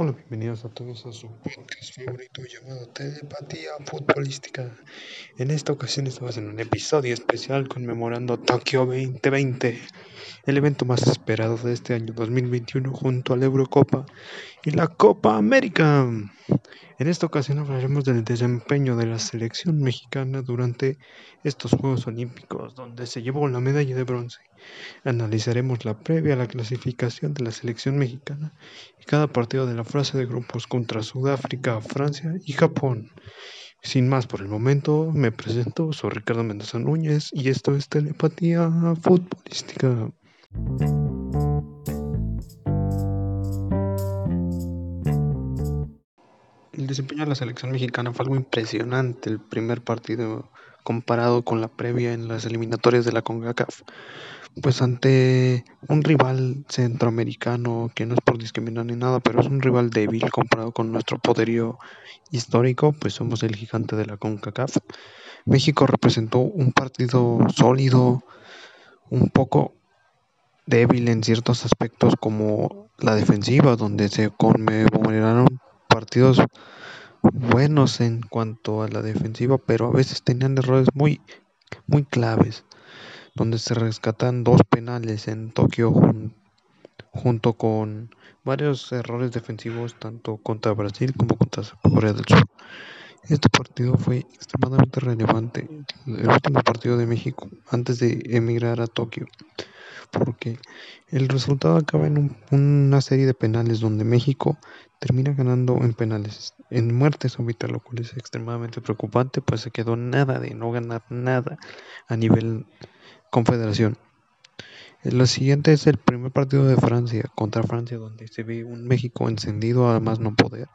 Hola, bienvenidos a todos a su podcast favorito llamado Telepatía Futbolística. En esta ocasión estamos en un episodio especial conmemorando Tokio 2020, el evento más esperado de este año 2021 junto a la Eurocopa y la Copa América. En esta ocasión hablaremos del desempeño de la selección mexicana durante estos Juegos Olímpicos, donde se llevó la medalla de bronce. Analizaremos la previa a la clasificación de la selección mexicana y cada partido de la fase de grupos contra Sudáfrica, Francia y Japón. Sin más por el momento, me presento, soy Ricardo Mendoza Núñez y esto es Telepatía Futbolística. Desempeño de la selección mexicana fue algo impresionante el primer partido comparado con la previa en las eliminatorias de la CONCACAF. Pues ante un rival centroamericano que no es por discriminar ni nada, pero es un rival débil comparado con nuestro poderío histórico, pues somos el gigante de la CONCACAF. México representó un partido sólido, un poco débil en ciertos aspectos como la defensiva, donde se conmemoraron partidos buenos en cuanto a la defensiva, pero a veces tenían errores muy, muy claves, donde se rescatan dos penales en Tokio junto con varios errores defensivos tanto contra Brasil como contra Corea del Sur. Este partido fue extremadamente relevante, el último partido de México antes de emigrar a Tokio, porque el resultado acaba en una serie de penales donde México termina ganando en penales, en muerte súbita, lo cual es extremadamente preocupante, pues se quedó nada de no ganar nada a nivel confederación. Lo siguiente es el primer partido de Francia contra Francia, donde se ve un México encendido a más no poder.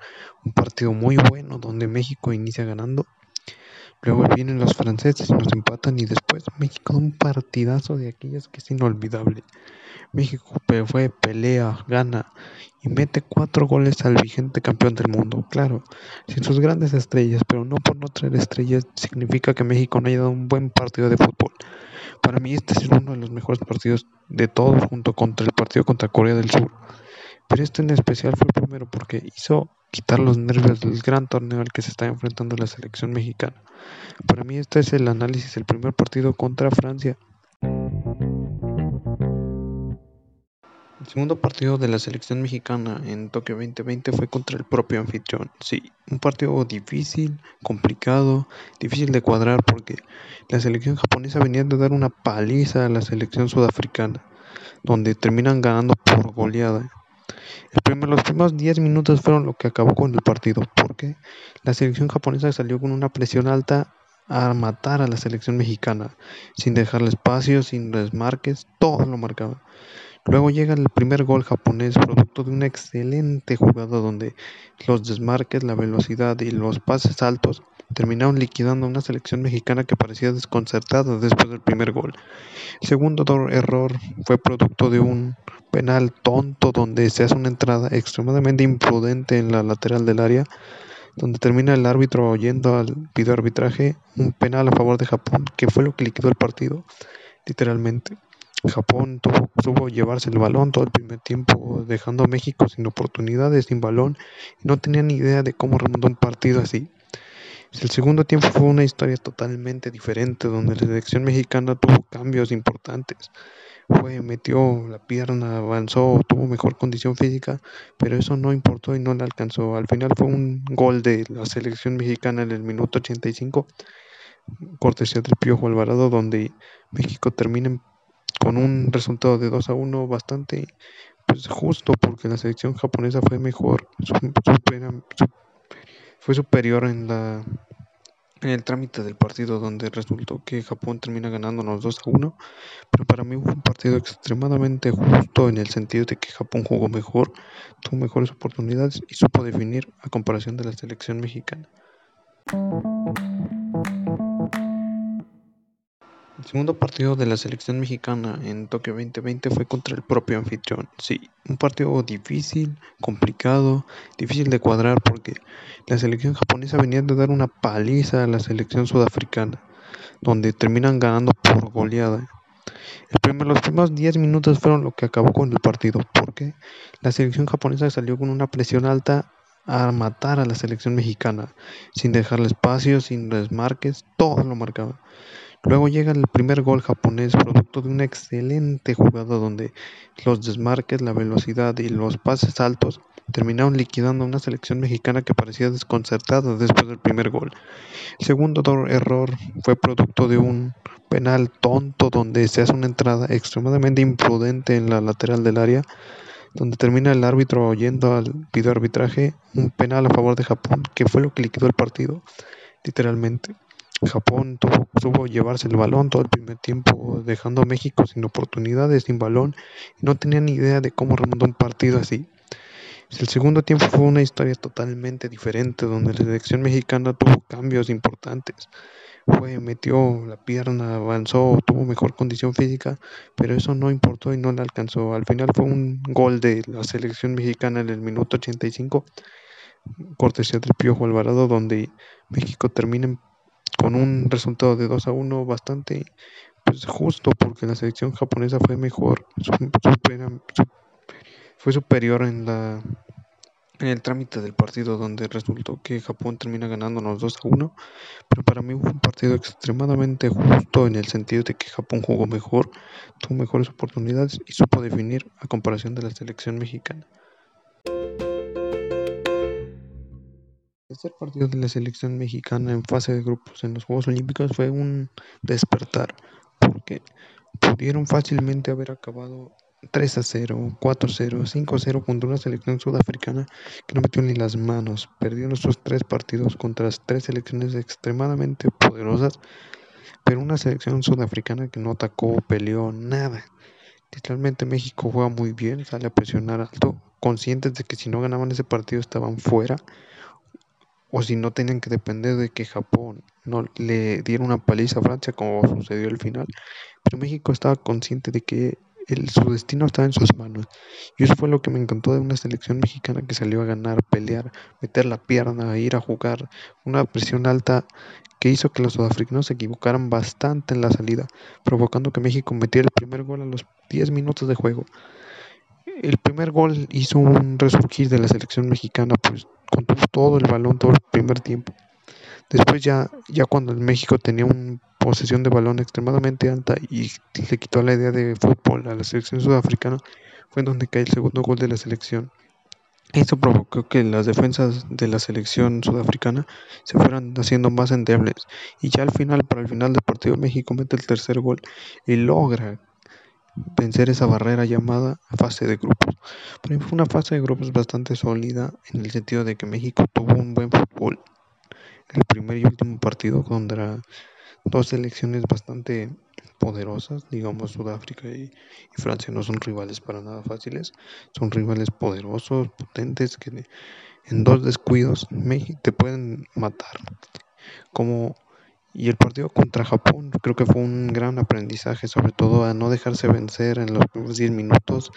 Un partido muy bueno donde México inicia ganando. Luego vienen los franceses y nos empatan y después México un partidazo de aquellas que es inolvidable. México fue, pelea, gana y mete cuatro goles al vigente campeón del mundo. Claro, sin sus grandes estrellas, pero no por no traer estrellas significa que México no haya dado un buen partido de fútbol. Para mí este es uno de los mejores partidos de todos junto contra el partido contra Corea del Sur. Pero este en especial fue el primero porque hizo quitar los nervios del gran torneo al que se está enfrentando la selección mexicana. Para mí este es el análisis del primer partido contra Francia. El segundo partido de la selección mexicana en Tokio 2020 fue contra el propio anfitrión. Sí, un partido difícil, complicado, difícil de cuadrar porque la selección japonesa venía de dar una paliza a la selección sudafricana, donde terminan ganando por goleada. los primeros 10 minutos fueron lo que acabó con el partido, porque la selección japonesa salió con una presión alta a matar a la selección mexicana, sin dejarle espacio, sin desmarques, todo lo marcaba. Luego llega el primer gol japonés, producto de una excelente jugada donde los desmarques, la velocidad y los pases altos terminaron liquidando a una selección mexicana que parecía desconcertada después del primer gol. Segundo error fue producto de un penal tonto donde se hace una entrada extremadamente imprudente en la lateral del área, donde termina el árbitro oyendo al video arbitraje un penal a favor de Japón, que fue lo que liquidó el partido, literalmente. Japón tuvo, tuvo llevarse el balón todo el primer tiempo, dejando a México sin oportunidades, sin balón, y no tenía ni idea de cómo remontar un partido así. El segundo tiempo fue una historia totalmente diferente, donde la selección mexicana tuvo cambios importantes. Fue, metió la pierna, avanzó, tuvo mejor condición física, pero eso no importó y no le alcanzó. Al final fue un gol de la selección mexicana en el minuto 85, cortesía del Piojo Alvarado, donde México termina con un resultado de 2 a 1 bastante pues, justo porque la selección japonesa fue mejor, fue superior en la en el trámite del partido donde resultó que Japón termina ganándonos 2 a 1, pero para mí fue un partido extremadamente justo en el sentido de que Japón jugó mejor, tuvo mejores oportunidades y supo definir a comparación de la selección mexicana. El segundo partido de la selección mexicana en Tokio 2020 fue contra el propio anfitrión. Sí, un partido difícil, complicado, difícil de cuadrar porque la selección japonesa venía de dar una paliza a la selección sudafricana, donde terminan ganando por goleada. los primeros 10 minutos fueron lo que acabó con el partido, porque la selección japonesa salió con una presión alta a matar a la selección mexicana, sin dejarle espacio, sin desmarques, todo lo marcaba. Luego llega el primer gol japonés, producto de una excelente jugada donde los desmarques, la velocidad y los pases altos terminaron liquidando a una selección mexicana que parecía desconcertada después del primer gol. El segundo error fue producto de un penal tonto donde se hace una entrada extremadamente imprudente en la lateral del área, donde termina el árbitro oyendo al video arbitraje un penal a favor de Japón, que fue lo que liquidó el partido, literalmente. Japón tuvo, tuvo llevarse el balón todo el primer tiempo, dejando a México sin oportunidades, sin balón, y no tenía ni idea de cómo remontar un partido así. El segundo tiempo fue una historia totalmente diferente, donde la selección mexicana tuvo cambios importantes. Fue, metió la pierna, avanzó, tuvo mejor condición física, pero eso no importó y no le alcanzó. Al final fue un gol de la selección mexicana en el minuto 85, cortesía del Piojo Alvarado, donde México termina con un resultado de 2 a 1 bastante pues, justo porque la selección japonesa fue mejor, fue superior en la en el trámite del partido donde resultó que Japón termina ganándonos 2 a 1, pero para mí fue un partido extremadamente justo en el sentido de que Japón jugó mejor, tuvo mejores oportunidades y supo definir a comparación de la selección mexicana. Tercer partido de la selección mexicana en fase de grupos en los Juegos Olímpicos fue un despertar, porque pudieron fácilmente haber acabado 3 a 0, 4 a 0, 5 a 0 contra una selección sudafricana que no metió ni las manos. Perdió nuestros tres partidos contra tres selecciones extremadamente poderosas, pero una selección sudafricana que no atacó, peleó, nada. Literalmente México juega muy bien, sale a presionar alto, conscientes de que si no ganaban ese partido estaban fuera o si no tenían que depender de que Japón no le diera una paliza a Francia como sucedió al final. Pero México estaba consciente de que su destino estaba en sus manos. Y eso fue lo que me encantó de una selección mexicana que salió a ganar, pelear, meter la pierna, ir a jugar, una presión alta que hizo que los sudafricanos se equivocaran bastante en la salida, provocando que México metiera el primer gol a los 10 minutos de juego. El primer gol hizo un resurgir de la selección mexicana, pues contuvo todo el balón todo el primer tiempo. Después ya, ya cuando el México tenía una posesión de balón extremadamente alta y le quitó la idea de fútbol a la selección sudafricana, fue donde cae el segundo gol de la selección. Esto provocó que las defensas de la selección sudafricana se fueran haciendo más endebles. Y ya al final, para el final del partido, México mete el tercer gol y logra vencer esa barrera llamada fase de grupos. Para fue una fase de grupos bastante sólida en el sentido de que México tuvo un buen fútbol. El primer y último partido contra dos selecciones bastante poderosas, digamos Sudáfrica y, y, Francia no son rivales para nada fáciles, son rivales poderosos, potentes, que en dos descuidos te pueden matar. Como y el partido contra Japón creo que fue un gran aprendizaje, sobre todo a no dejarse vencer en los primeros 10 minutos,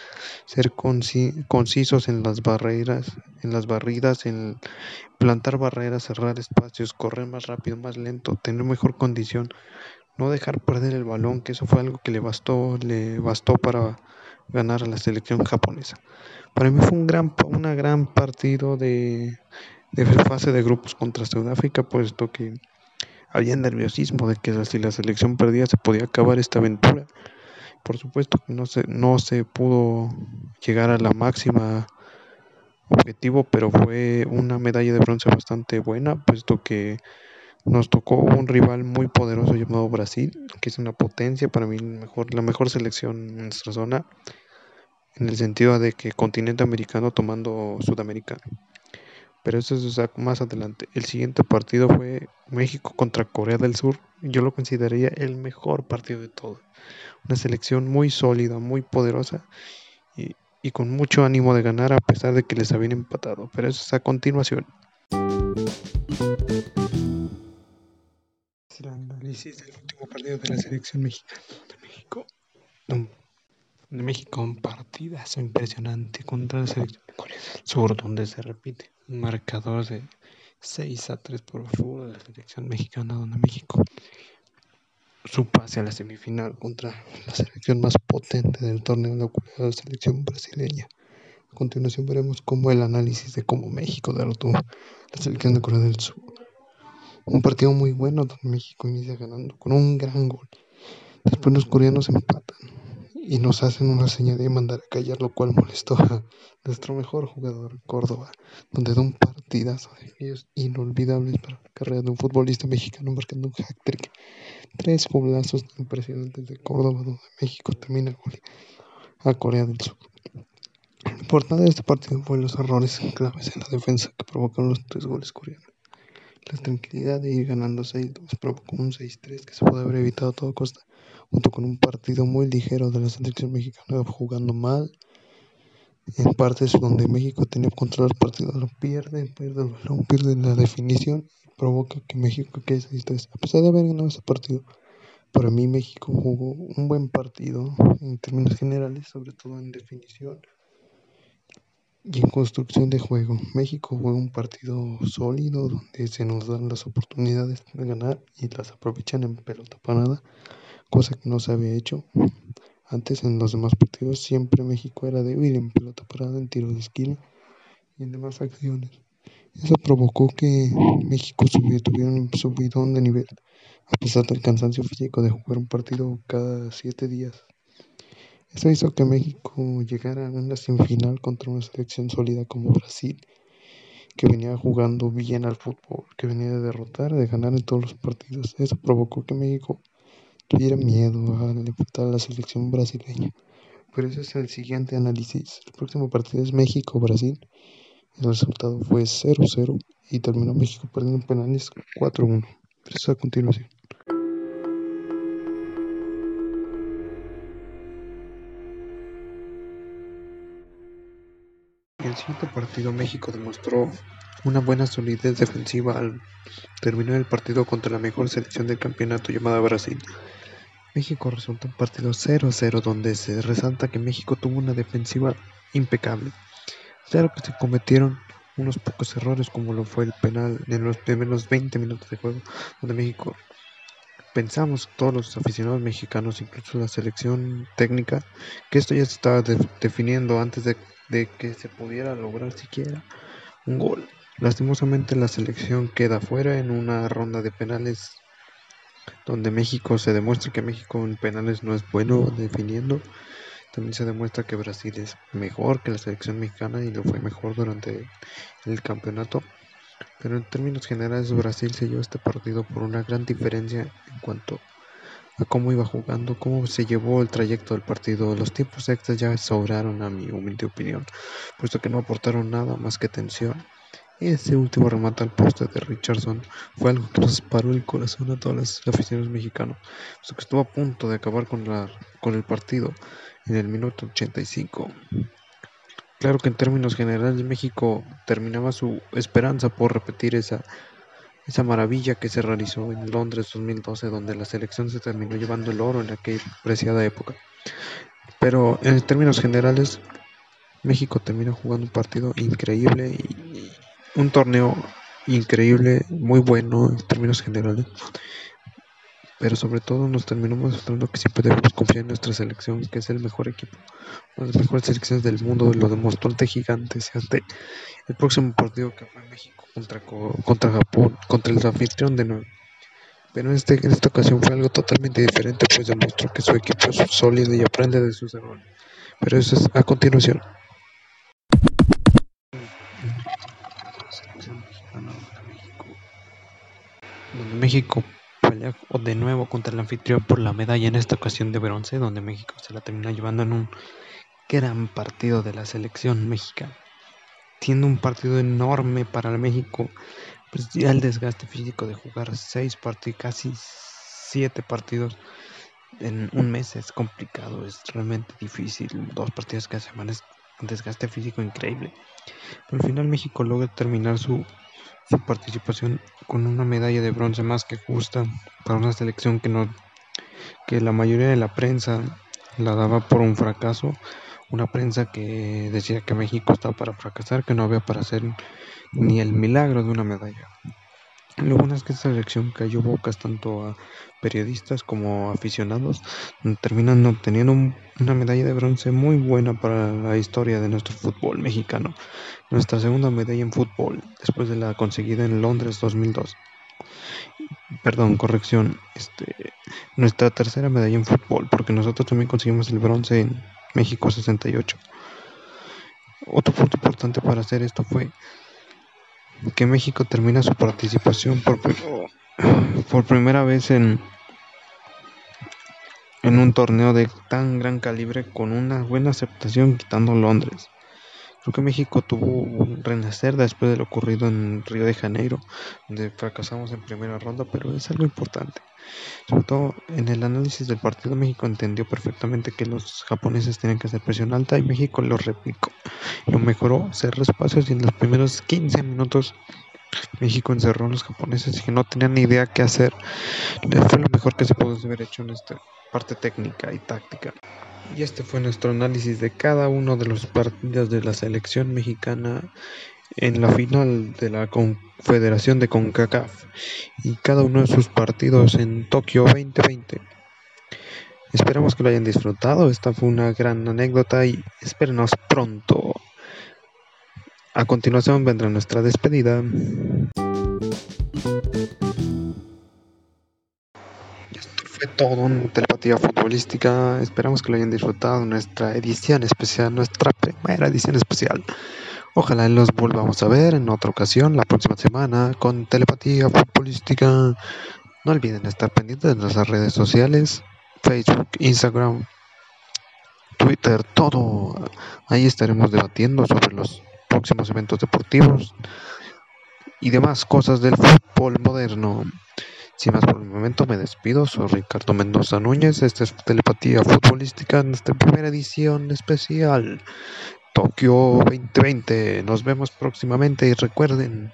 ser concisos en las barreras, en las barridas, en plantar barreras, cerrar espacios, correr más rápido, más lento, tener mejor condición, no dejar perder el balón, que eso fue algo que le bastó, le bastó para ganar a la selección japonesa. Para mí fue un gran, una gran partido de, de fase de grupos contra Sudáfrica, puesto que había nerviosismo de que si la selección perdía se podía acabar esta aventura. Por supuesto que no se, no se pudo llegar a la máxima objetivo, pero fue una medalla de bronce bastante buena, puesto que nos tocó un rival muy poderoso llamado Brasil, que es una potencia, para mí mejor, la mejor selección en nuestra zona, en el sentido de que continente americano tomando Sudamérica pero eso es más adelante. El siguiente partido fue México contra Corea del Sur. Yo lo consideraría el mejor partido de todo. Una selección muy sólida, muy poderosa y, con mucho ánimo de ganar a pesar de que les habían empatado. Pero eso es a continuación. El último partido de la selección mexicana de México. De México un partidazo impresionante contra la selección de Corea del Sur, donde se repite un marcador de 6 a 3 por favor de la selección mexicana, donde México su pase a la semifinal contra la selección más potente del torneo, la selección brasileña. A continuación veremos cómo el análisis de cómo México derrotó a la selección de Corea del Sur. Un partido muy bueno donde México inicia ganando con un gran gol. Después los coreanos empatan y nos hacen una señal de mandar a callar, lo cual molestó a nuestro mejor jugador, Córdoba, donde da un partidazo de ellos inolvidables para la carrera de un futbolista mexicano marcando un hat-trick. Tres golazos impresionantes de Córdoba, donde México termina a Corea del Sur. Lo importante de este partido fue los errores claves en la defensa que provocaron los tres goles coreanos. La tranquilidad de ir ganando 6-2 provocó un 6-3 que se puede haber evitado a toda costa junto con un partido muy ligero de la selección mexicana jugando mal. En partes donde México tenía control del partido, lo pierde, pierde el pierde la definición provoca que México quede 6-3. A pesar de haber ganado ese partido, para mí México jugó un buen partido en términos generales, sobre todo en definición y en construcción de juego. México jugó un partido sólido donde se nos dan las oportunidades de ganar y las aprovechan en pelota parada cosa que no se había hecho antes en los demás partidos. Siempre México era débil en pelota parada, en tiro de esquina y en demás acciones. Eso provocó que México tuviera un subidón de nivel, a pesar del cansancio físico de jugar un partido cada siete días. Eso hizo que México llegara a una semifinal contra una selección sólida como Brasil, que venía jugando bien al fútbol, que venía de derrotar, de ganar en todos los partidos. Eso provocó que México tuviera miedo a enfrentar a la selección brasileña. Pero ese es el siguiente análisis. El próximo partido es México-Brasil. El resultado fue 0-0 y terminó México perdiendo en penales 4-1. Pero eso a continuación. El siguiente partido México demostró una buena solidez defensiva al terminar el partido contra la mejor selección del campeonato llamada Brasil. México resultó un partido 0-0 donde se resalta que México tuvo una defensiva impecable. Claro que se cometieron unos pocos errores como lo fue el penal en los primeros 20 minutos de juego donde México pensamos todos los aficionados mexicanos, incluso la selección técnica, que esto ya se estaba definiendo antes de, de, que se pudiera lograr siquiera un gol. Lastimosamente la selección queda fuera en una ronda de penales donde México se demuestra que México en penales no es bueno definiendo. También se demuestra que Brasil es mejor que la selección mexicana y lo fue mejor durante el campeonato. Pero en términos generales Brasil se llevó este partido por una gran diferencia en cuanto a cómo iba jugando, cómo se llevó el trayecto del partido. Los tiempos extras ya sobraron a mi humilde opinión, puesto que no aportaron nada más que tensión ese último remate al poste de Richardson fue algo que nos paró el corazón a todos los aficionados mexicanos, puesto que estuvo a punto de acabar con, la, con el partido en el minuto 85. Claro que en términos generales México terminaba su esperanza por repetir esa, esa maravilla que se realizó en Londres 2012, donde la selección se terminó llevando el oro en aquella preciada época. Pero en términos generales, México terminó jugando un partido increíble y, un torneo increíble, muy bueno en términos generales, pero sobre todo nos terminó mostrando que siempre debemos confiar en nuestra selección, que es el mejor equipo, una de las mejores selecciones del mundo, lo demostró ante Gigantes, ante el próximo partido que fue México contra, contra Japón, contra el anfitrión de nuevo. Pero en, este, en esta ocasión fue algo totalmente diferente, pues demostró que su equipo es sólido y aprende de sus errores. Pero eso es a continuación. México pelea de nuevo contra el anfitrión por la medalla en esta ocasión de bronce, donde México se la termina llevando en un gran partido de la selección mexicana. Siendo un partido enorme para el México, pues ya el desgaste físico de jugar seis partidos, casi siete partidos en un mes es complicado, es realmente difícil. Dos partidos cada semana es un desgaste físico increíble. Pero al final México logra terminar su su participación con una medalla de bronce más que justa para una selección que no que la mayoría de la prensa la daba por un fracaso, una prensa que decía que México estaba para fracasar, que no había para hacer ni el milagro de una medalla. Lo bueno es que esta selección cayó bocas tanto a periodistas como aficionados, terminan obteniendo una medalla de bronce muy buena para la historia de nuestro fútbol mexicano. Nuestra segunda medalla en fútbol, después de la conseguida en Londres 2002. Perdón, corrección, este, nuestra tercera medalla en fútbol, porque nosotros también conseguimos el bronce en México 68. Otro punto importante para hacer esto fue que México termina su participación por, primera vez en, en un torneo de tan gran calibre con una buena aceptación quitando Londres. Creo que México tuvo un renacer después de lo ocurrido en Río de Janeiro, donde fracasamos en primera ronda, pero es algo importante. Sobre todo en el análisis del partido, México entendió perfectamente que los japoneses tenían que hacer presión alta y México lo replicó. Lo mejoró, cerró espacios y en los primeros 15 minutos México encerró a los japoneses y que no tenían ni idea qué hacer. Fue lo mejor que se pudo haber hecho en esta parte técnica y táctica. Y este fue nuestro análisis de cada uno de los partidos de la selección mexicana en la final de la Confederación de CONCACAF y cada uno de sus partidos en Tokio 2020. Esperamos que lo hayan disfrutado. Esta fue una gran anécdota y espérenos pronto. A continuación vendrá nuestra despedida. Fue todo en telepatía futbolística. Esperamos que lo hayan disfrutado. Nuestra edición especial, nuestra primera edición especial. Ojalá los volvamos a ver en otra ocasión la próxima semana con telepatía futbolística. No olviden estar pendientes de nuestras redes sociales, Facebook, Instagram, Twitter, todo. Ahí estaremos debatiendo sobre los próximos eventos deportivos y demás cosas del fútbol moderno. Sin más por el momento me despido, soy Ricardo Mendoza Núñez, esta es Telepatía Futbolística, en esta primera edición especial Tokio 2020. Nos vemos próximamente y recuerden,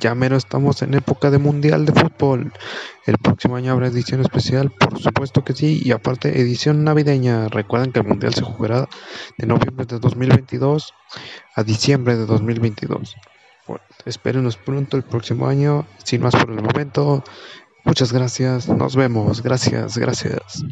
ya menos estamos en época de Mundial de Fútbol. El próximo año habrá edición especial, por supuesto que sí, y aparte edición navideña. Recuerden que el Mundial se jugará de noviembre de 2022 a diciembre de 2022. Bueno, espérenos pronto el próximo año. Sin más por el momento, muchas gracias. Nos vemos. Gracias, gracias.